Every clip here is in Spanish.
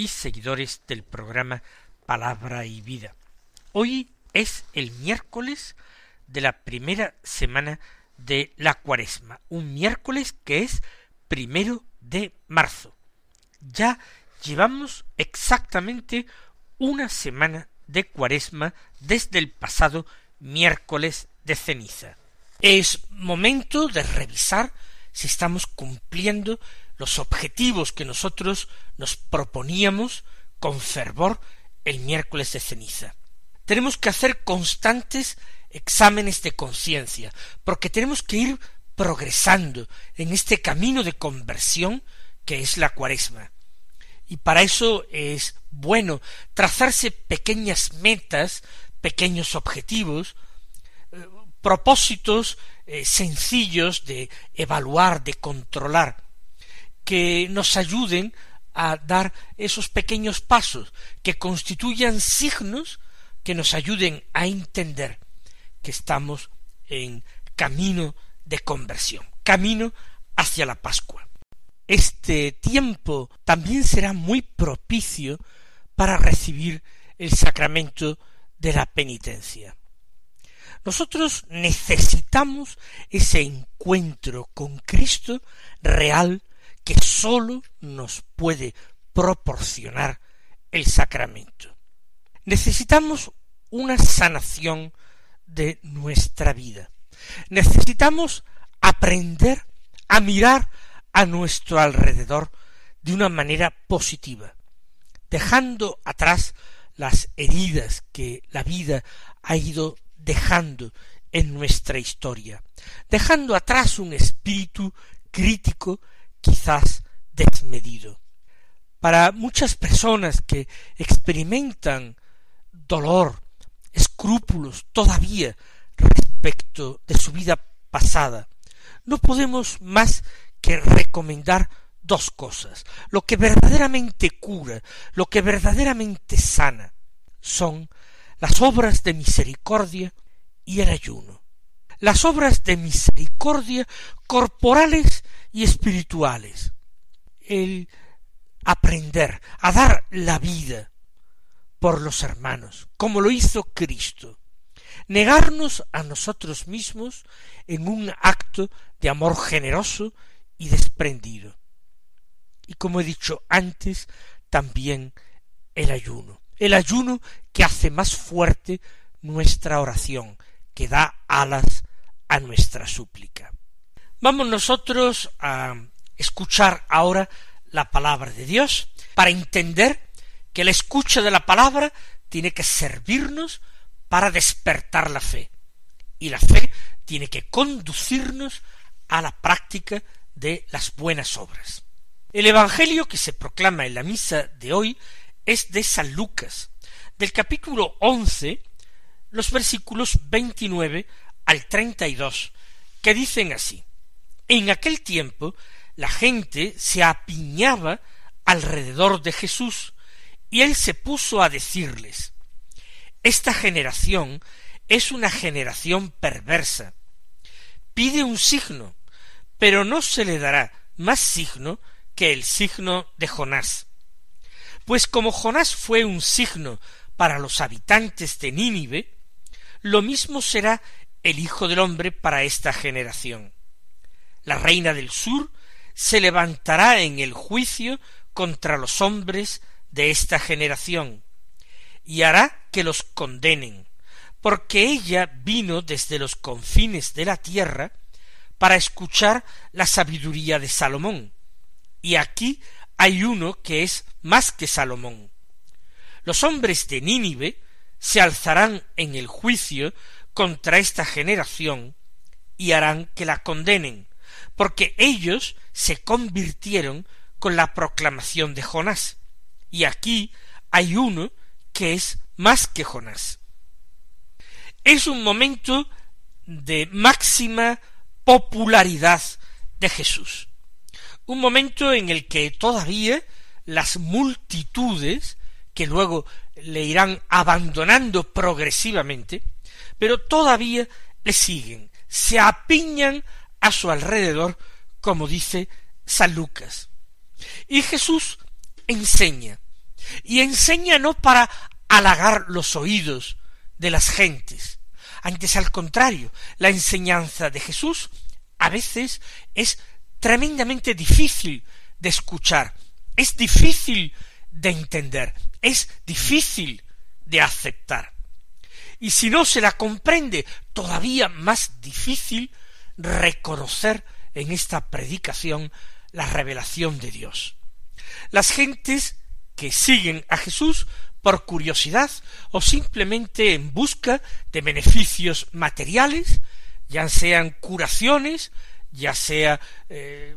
y seguidores del programa Palabra y Vida. Hoy es el miércoles de la primera semana de la cuaresma, un miércoles que es primero de marzo. Ya llevamos exactamente una semana de cuaresma desde el pasado miércoles de ceniza. Es momento de revisar si estamos cumpliendo los objetivos que nosotros nos proponíamos con fervor el miércoles de ceniza. Tenemos que hacer constantes exámenes de conciencia, porque tenemos que ir progresando en este camino de conversión que es la cuaresma. Y para eso es bueno trazarse pequeñas metas, pequeños objetivos, eh, propósitos eh, sencillos de evaluar, de controlar, que nos ayuden a dar esos pequeños pasos, que constituyan signos que nos ayuden a entender que estamos en camino de conversión, camino hacia la Pascua. Este tiempo también será muy propicio para recibir el sacramento de la penitencia. Nosotros necesitamos ese encuentro con Cristo real que sólo nos puede proporcionar el sacramento. Necesitamos una sanación de nuestra vida. Necesitamos aprender a mirar a nuestro alrededor de una manera positiva, dejando atrás las heridas que la vida ha ido dejando en nuestra historia, dejando atrás un espíritu crítico quizás desmedido. Para muchas personas que experimentan dolor, escrúpulos todavía respecto de su vida pasada, no podemos más que recomendar dos cosas. Lo que verdaderamente cura, lo que verdaderamente sana, son las obras de misericordia y el ayuno. Las obras de misericordia corporales y espirituales. El aprender a dar la vida por los hermanos, como lo hizo Cristo. Negarnos a nosotros mismos en un acto de amor generoso y desprendido. Y como he dicho antes, también el ayuno. El ayuno que hace más fuerte nuestra oración, que da alas a nuestra súplica. Vamos nosotros a escuchar ahora la palabra de Dios para entender que la escucha de la palabra tiene que servirnos para despertar la fe. Y la fe tiene que conducirnos a la práctica de las buenas obras. El Evangelio que se proclama en la misa de hoy es de San Lucas, del capítulo once, los versículos veintinueve al treinta y dos, que dicen así en aquel tiempo la gente se apiñaba alrededor de Jesús, y él se puso a decirles Esta generación es una generación perversa. Pide un signo, pero no se le dará más signo que el signo de Jonás. Pues como Jonás fue un signo para los habitantes de Nínive, lo mismo será el Hijo del hombre para esta generación. La reina del sur se levantará en el juicio contra los hombres de esta generación, y hará que los condenen, porque ella vino desde los confines de la tierra para escuchar la sabiduría de Salomón, y aquí hay uno que es más que Salomón. Los hombres de Nínive se alzarán en el juicio contra esta generación y harán que la condenen, porque ellos se convirtieron con la proclamación de Jonás. Y aquí hay uno que es más que Jonás. Es un momento de máxima popularidad de Jesús. Un momento en el que todavía las multitudes, que luego le irán abandonando progresivamente, pero todavía le siguen, se apiñan a su alrededor, como dice San Lucas. Y Jesús enseña, y enseña no para halagar los oídos de las gentes, antes al contrario, la enseñanza de Jesús a veces es tremendamente difícil de escuchar, es difícil de entender, es difícil de aceptar. Y si no se la comprende, todavía más difícil reconocer en esta predicación la revelación de Dios. Las gentes que siguen a Jesús por curiosidad o simplemente en busca de beneficios materiales, ya sean curaciones, ya sea eh,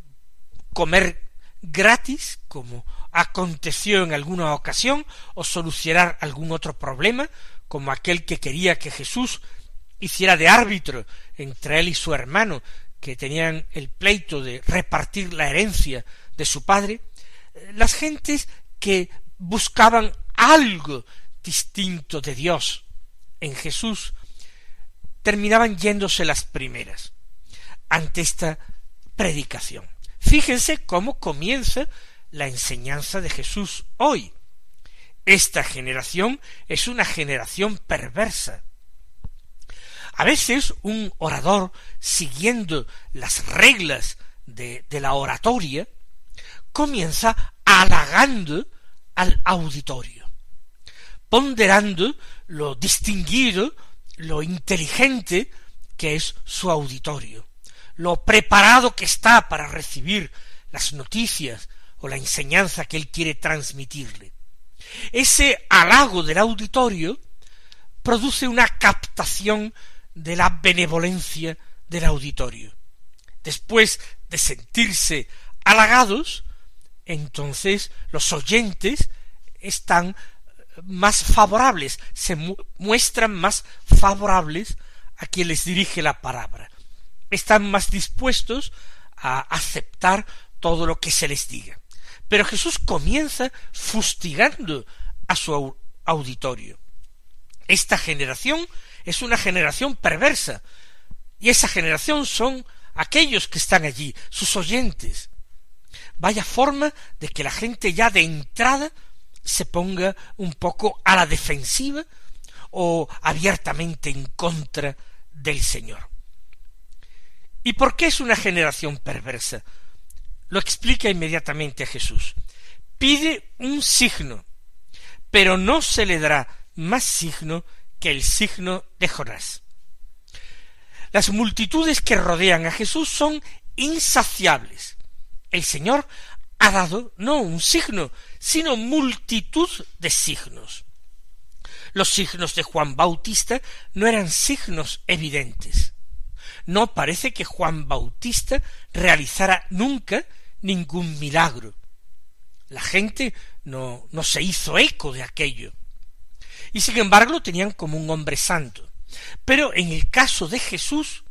comer gratis, como aconteció en alguna ocasión, o solucionar algún otro problema, como aquel que quería que Jesús hiciera de árbitro entre él y su hermano, que tenían el pleito de repartir la herencia de su padre, eh, las gentes que buscaban algo distinto de Dios en Jesús, terminaban yéndose las primeras ante esta predicación. Fíjense cómo comienza la enseñanza de Jesús hoy. Esta generación es una generación perversa. A veces un orador, siguiendo las reglas de, la oratoria, comienza halagando al auditorio, ponderando lo distinguido, lo inteligente que es su auditorio, lo preparado que está para recibir las noticias o la enseñanza que él quiere transmitirle. Ese halago del auditorio produce una captación de la benevolencia del auditorio. Después de sentirse halagados, entonces los oyentes están más favorables, se muestran más favorables a quien les dirige la palabra. Están más dispuestos a aceptar todo lo que se les diga. Pero Jesús comienza fustigando a su auditorio. Esta generación es una generación perversa, y esa generación son aquellos que están allí, sus oyentes, vaya forma de que la gente ya de entrada se ponga un poco a la defensiva o abiertamente en contra del Señor. ¿Y por qué es una generación perversa? Lo explica inmediatamente Jesús. Pide un signo, pero no se le dará más signo que el signo de Jonás. Las multitudes que rodean a Jesús son insaciables, el Señor ha dado no un signo, sino multitud de signos. Los signos de Juan Bautista no eran signos evidentes. No parece que Juan Bautista realizara nunca ningún milagro. La gente no, no se hizo eco de aquello. Y sin embargo lo tenían como un hombre santo. Pero en el caso de Jesús,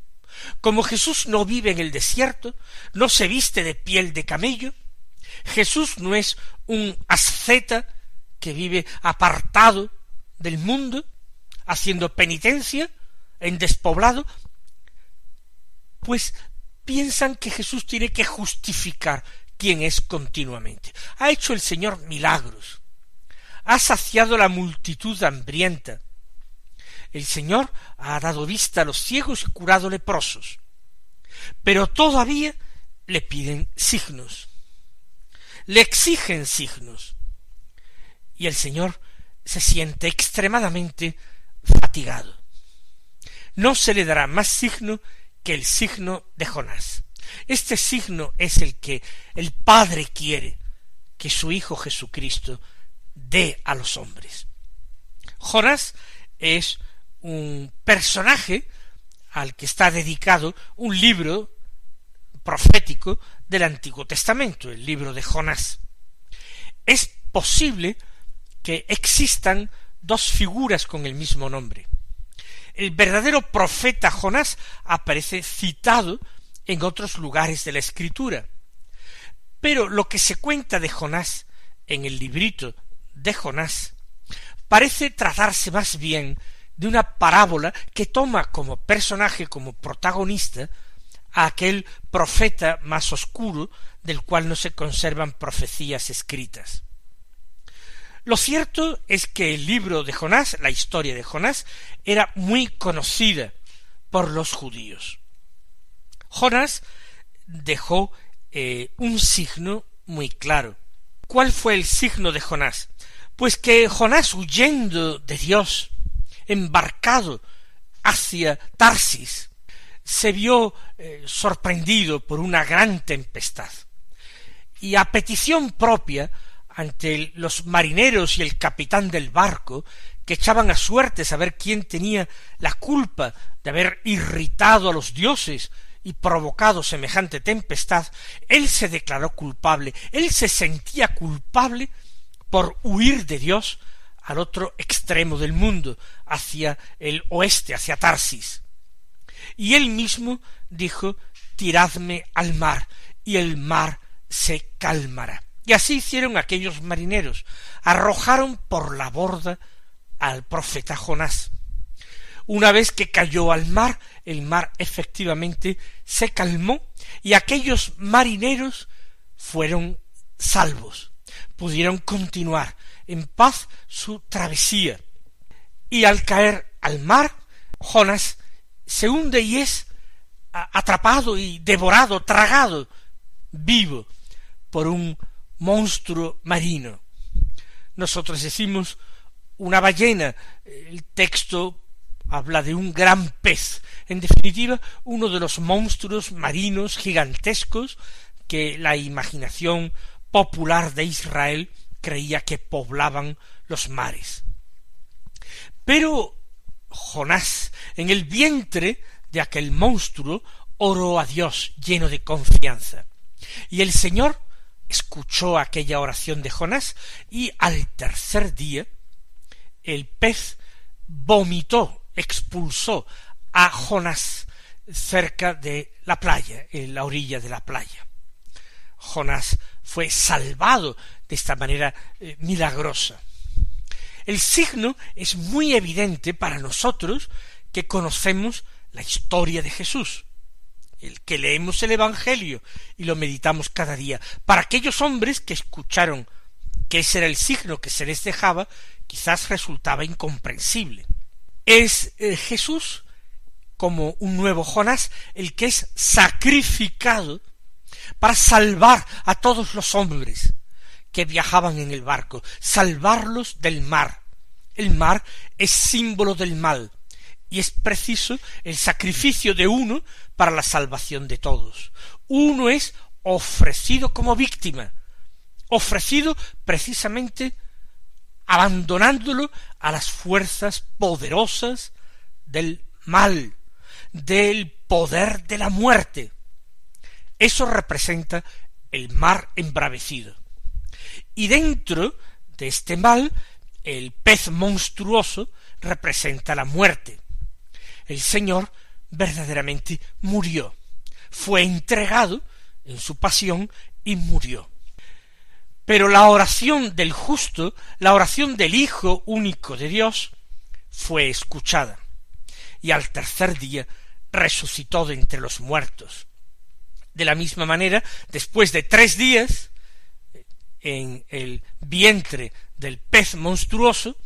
como Jesús no vive en el desierto, no se viste de piel de camello, Jesús no es un asceta que vive apartado del mundo, haciendo penitencia en despoblado, pues piensan que Jesús tiene que justificar quién es continuamente. Ha hecho el Señor milagros, ha saciado la multitud hambrienta, el Señor ha dado vista a los ciegos y curado leprosos. Pero todavía le piden signos. Le exigen signos. Y el Señor se siente extremadamente fatigado. No se le dará más signo que el signo de Jonás. Este signo es el que el Padre quiere que su Hijo Jesucristo dé a los hombres. Jonás es un personaje al que está dedicado un libro profético del Antiguo Testamento, el libro de Jonás. Es posible que existan dos figuras con el mismo nombre. El verdadero profeta Jonás aparece citado en otros lugares de la escritura. Pero lo que se cuenta de Jonás en el librito de Jonás parece tratarse más bien de una parábola que toma como personaje, como protagonista, a aquel profeta más oscuro del cual no se conservan profecías escritas. Lo cierto es que el libro de Jonás, la historia de Jonás, era muy conocida por los judíos. Jonás dejó eh, un signo muy claro. ¿Cuál fue el signo de Jonás? Pues que Jonás huyendo de Dios, embarcado hacia Tarsis, se vio eh, sorprendido por una gran tempestad. Y a petición propia ante los marineros y el capitán del barco, que echaban a suerte saber quién tenía la culpa de haber irritado a los dioses y provocado semejante tempestad, él se declaró culpable, él se sentía culpable por huir de Dios al otro extremo del mundo, hacia el oeste, hacia Tarsis. Y él mismo dijo tiradme al mar, y el mar se calmará. Y así hicieron aquellos marineros, arrojaron por la borda al profeta Jonás. Una vez que cayó al mar, el mar efectivamente se calmó y aquellos marineros fueron salvos, pudieron continuar en paz su travesía. Y al caer al mar, Jonás se hunde y es atrapado y devorado, tragado, vivo, por un monstruo marino. Nosotros decimos una ballena, el texto habla de un gran pez, en definitiva, uno de los monstruos marinos gigantescos que la imaginación popular de Israel creía que poblaban los mares. Pero Jonás, en el vientre de aquel monstruo, oró a Dios lleno de confianza. Y el Señor escuchó aquella oración de Jonás y al tercer día el pez vomitó, expulsó a Jonás cerca de la playa, en la orilla de la playa. Jonás fue salvado de esta manera eh, milagrosa. El signo es muy evidente para nosotros que conocemos la historia de Jesús el que leemos el Evangelio y lo meditamos cada día. Para aquellos hombres que escucharon que ese era el signo que se les dejaba, quizás resultaba incomprensible. Es eh, Jesús, como un nuevo Jonás, el que es sacrificado para salvar a todos los hombres que viajaban en el barco, salvarlos del mar. El mar es símbolo del mal, y es preciso el sacrificio de uno para la salvación de todos. Uno es ofrecido como víctima, ofrecido precisamente abandonándolo a las fuerzas poderosas del mal, del poder de la muerte. Eso representa el mar embravecido. Y dentro de este mal, el pez monstruoso representa la muerte. El Señor verdaderamente murió. Fue entregado en su pasión y murió. Pero la oración del justo, la oración del Hijo único de Dios, fue escuchada, y al tercer día resucitó de entre los muertos. De la misma manera, después de tres días, en el vientre del pez monstruoso,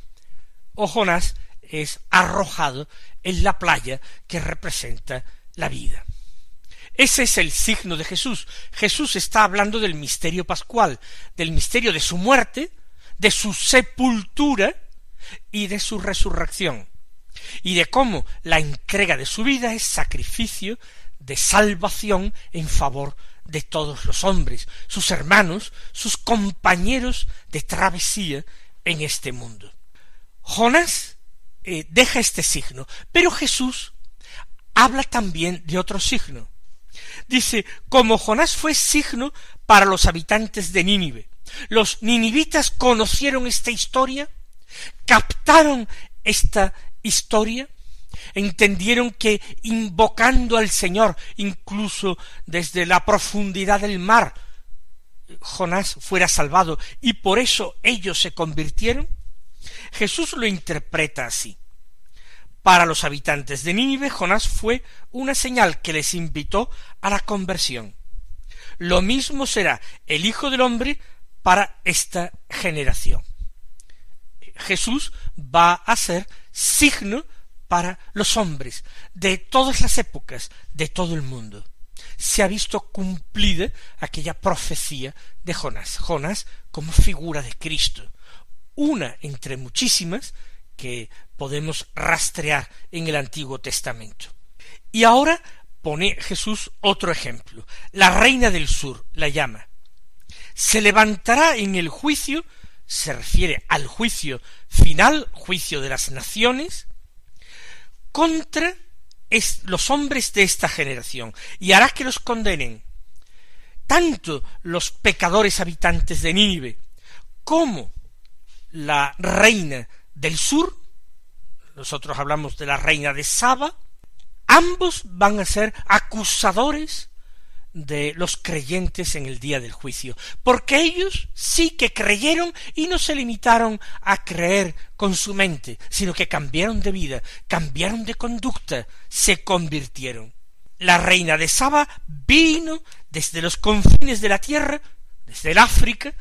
o Jonás es arrojado en la playa que representa la vida. Ese es el signo de Jesús. Jesús está hablando del misterio pascual, del misterio de su muerte, de su sepultura y de su resurrección, y de cómo la entrega de su vida es sacrificio de salvación en favor de todos los hombres, sus hermanos, sus compañeros de travesía en este mundo. Jonás eh, deja este signo. Pero Jesús habla también de otro signo. Dice, como Jonás fue signo para los habitantes de Nínive, Los ninivitas conocieron esta historia, captaron esta historia, entendieron que invocando al Señor, incluso desde la profundidad del mar, Jonás fuera salvado y por eso ellos se convirtieron? Jesús lo interpreta así. Para los habitantes de Nínive, Jonás fue una señal que les invitó a la conversión. Lo mismo será el Hijo del Hombre para esta generación. Jesús va a ser signo para los hombres de todas las épocas, de todo el mundo. Se ha visto cumplida aquella profecía de Jonás. Jonás como figura de Cristo, una entre muchísimas que podemos rastrear en el Antiguo Testamento. Y ahora pone Jesús otro ejemplo. La reina del sur la llama. Se levantará en el juicio, se refiere al juicio final, juicio de las naciones, contra los hombres de esta generación, y hará que los condenen tanto los pecadores habitantes de Nínive como la reina del sur, nosotros hablamos de la reina de Saba, ambos van a ser acusadores de los creyentes en el día del juicio, porque ellos sí que creyeron y no se limitaron a creer con su mente, sino que cambiaron de vida, cambiaron de conducta, se convirtieron. La reina de Saba vino desde los confines de la tierra, desde el África,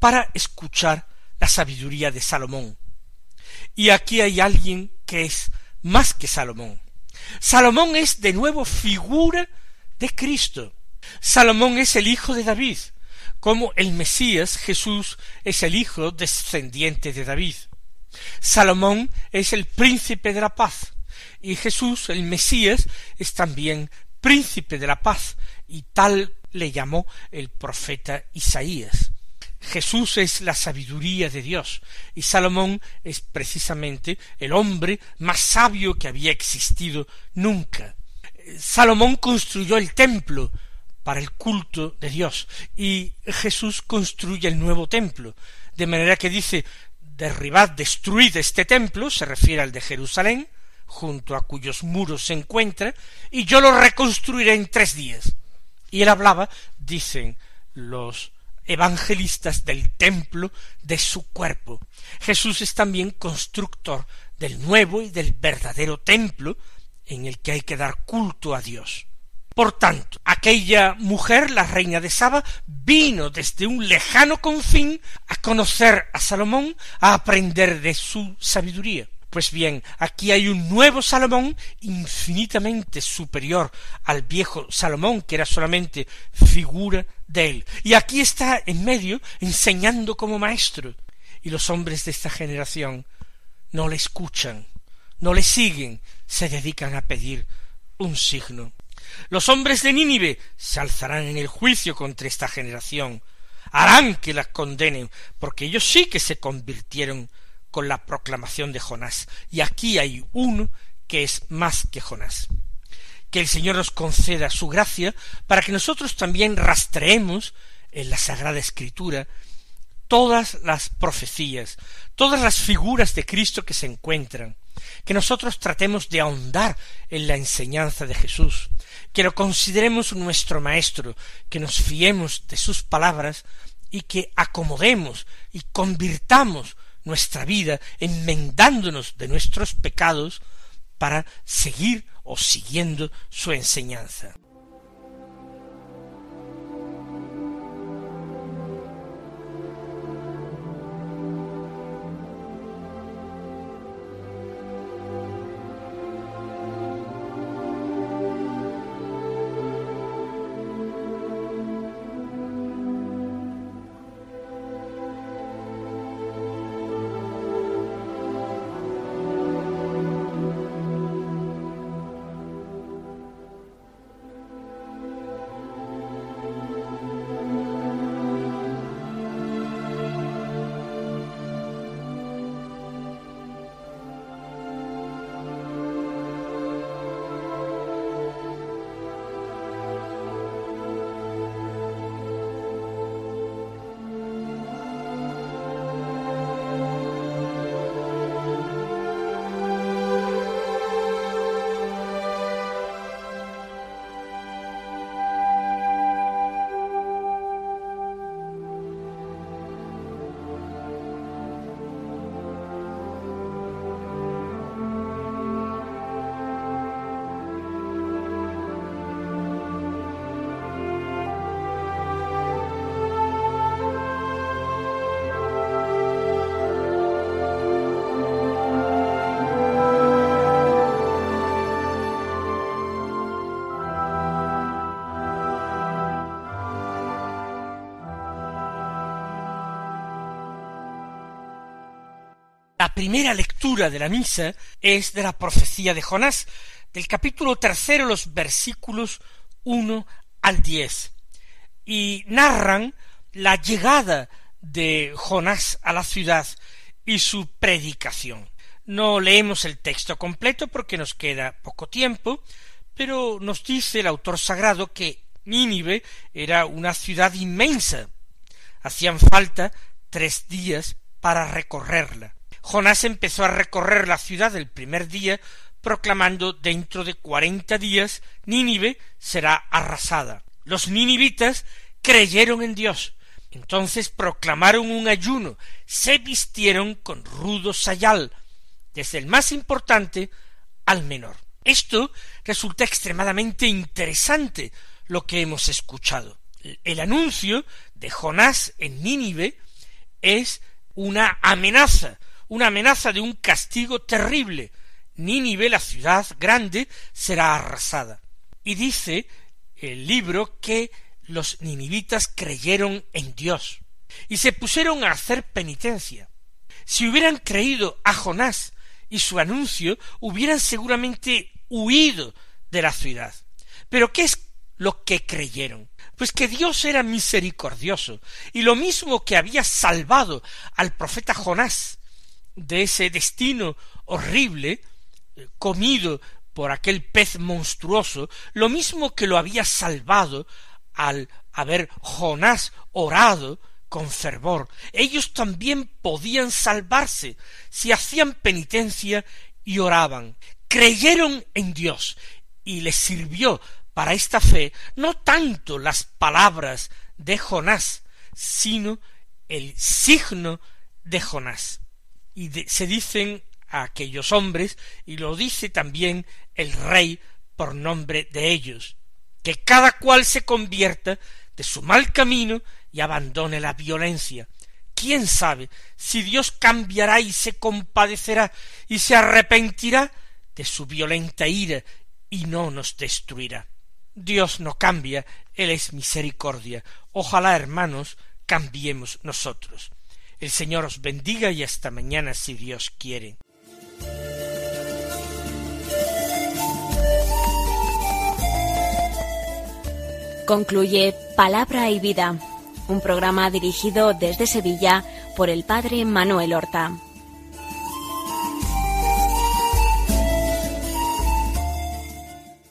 para escuchar la sabiduría de Salomón. Y aquí hay alguien que es más que Salomón. Salomón es de nuevo figura de Cristo. Salomón es el hijo de David, como el Mesías Jesús es el hijo descendiente de David. Salomón es el príncipe de la paz, y Jesús, el Mesías, es también príncipe de la paz, y tal le llamó el profeta Isaías. Jesús es la sabiduría de Dios, y Salomón es precisamente el hombre más sabio que había existido nunca. Salomón construyó el templo, para el culto de Dios. Y Jesús construye el nuevo templo, de manera que dice derribad, destruid este templo, se refiere al de Jerusalén, junto a cuyos muros se encuentra, y yo lo reconstruiré en tres días. Y él hablaba, dicen los evangelistas, del templo de su cuerpo. Jesús es también constructor del nuevo y del verdadero templo en el que hay que dar culto a Dios. Por tanto, aquella mujer, la reina de Saba, vino desde un lejano confín a conocer a Salomón, a aprender de su sabiduría. Pues bien, aquí hay un nuevo Salomón infinitamente superior al viejo Salomón, que era solamente figura de él. Y aquí está en medio enseñando como maestro. Y los hombres de esta generación no le escuchan, no le siguen, se dedican a pedir un signo. Los hombres de Nínive se alzarán en el juicio contra esta generación, harán que la condenen, porque ellos sí que se convirtieron con la proclamación de Jonás. Y aquí hay uno que es más que Jonás. Que el Señor nos conceda su gracia para que nosotros también rastreemos en la Sagrada Escritura todas las profecías, todas las figuras de Cristo que se encuentran, que nosotros tratemos de ahondar en la enseñanza de Jesús, que lo consideremos nuestro Maestro, que nos fiemos de sus palabras y que acomodemos y convirtamos nuestra vida enmendándonos de nuestros pecados para seguir o siguiendo su enseñanza. La primera lectura de la misa es de la profecía de Jonás, del capítulo tercero, los versículos uno al diez, y narran la llegada de Jonás a la ciudad y su predicación. No leemos el texto completo porque nos queda poco tiempo, pero nos dice el autor sagrado que Nínive era una ciudad inmensa. Hacían falta tres días para recorrerla. Jonás empezó a recorrer la ciudad el primer día proclamando dentro de cuarenta días Nínive será arrasada. Los ninivitas creyeron en Dios. Entonces proclamaron un ayuno, se vistieron con rudo sayal, desde el más importante al menor. Esto resulta extremadamente interesante lo que hemos escuchado. El anuncio de Jonás en Nínive es una amenaza, una amenaza de un castigo terrible. Nínive, la ciudad grande, será arrasada. Y dice el libro que los ninivitas creyeron en Dios y se pusieron a hacer penitencia. Si hubieran creído a Jonás y su anuncio, hubieran seguramente huido de la ciudad. Pero ¿qué es lo que creyeron? Pues que Dios era misericordioso, y lo mismo que había salvado al profeta Jonás de ese destino horrible, eh, comido por aquel pez monstruoso, lo mismo que lo había salvado al haber Jonás orado con fervor. Ellos también podían salvarse si hacían penitencia y oraban. Creyeron en Dios y les sirvió para esta fe no tanto las palabras de Jonás, sino el signo de Jonás. Y se dicen a aquellos hombres, y lo dice también el rey por nombre de ellos, que cada cual se convierta de su mal camino y abandone la violencia. ¿Quién sabe si Dios cambiará y se compadecerá y se arrepentirá de su violenta ira y no nos destruirá? Dios no cambia, Él es misericordia. Ojalá, hermanos, cambiemos nosotros. El Señor os bendiga y hasta mañana si Dios quiere. Concluye Palabra y Vida, un programa dirigido desde Sevilla por el Padre Manuel Horta.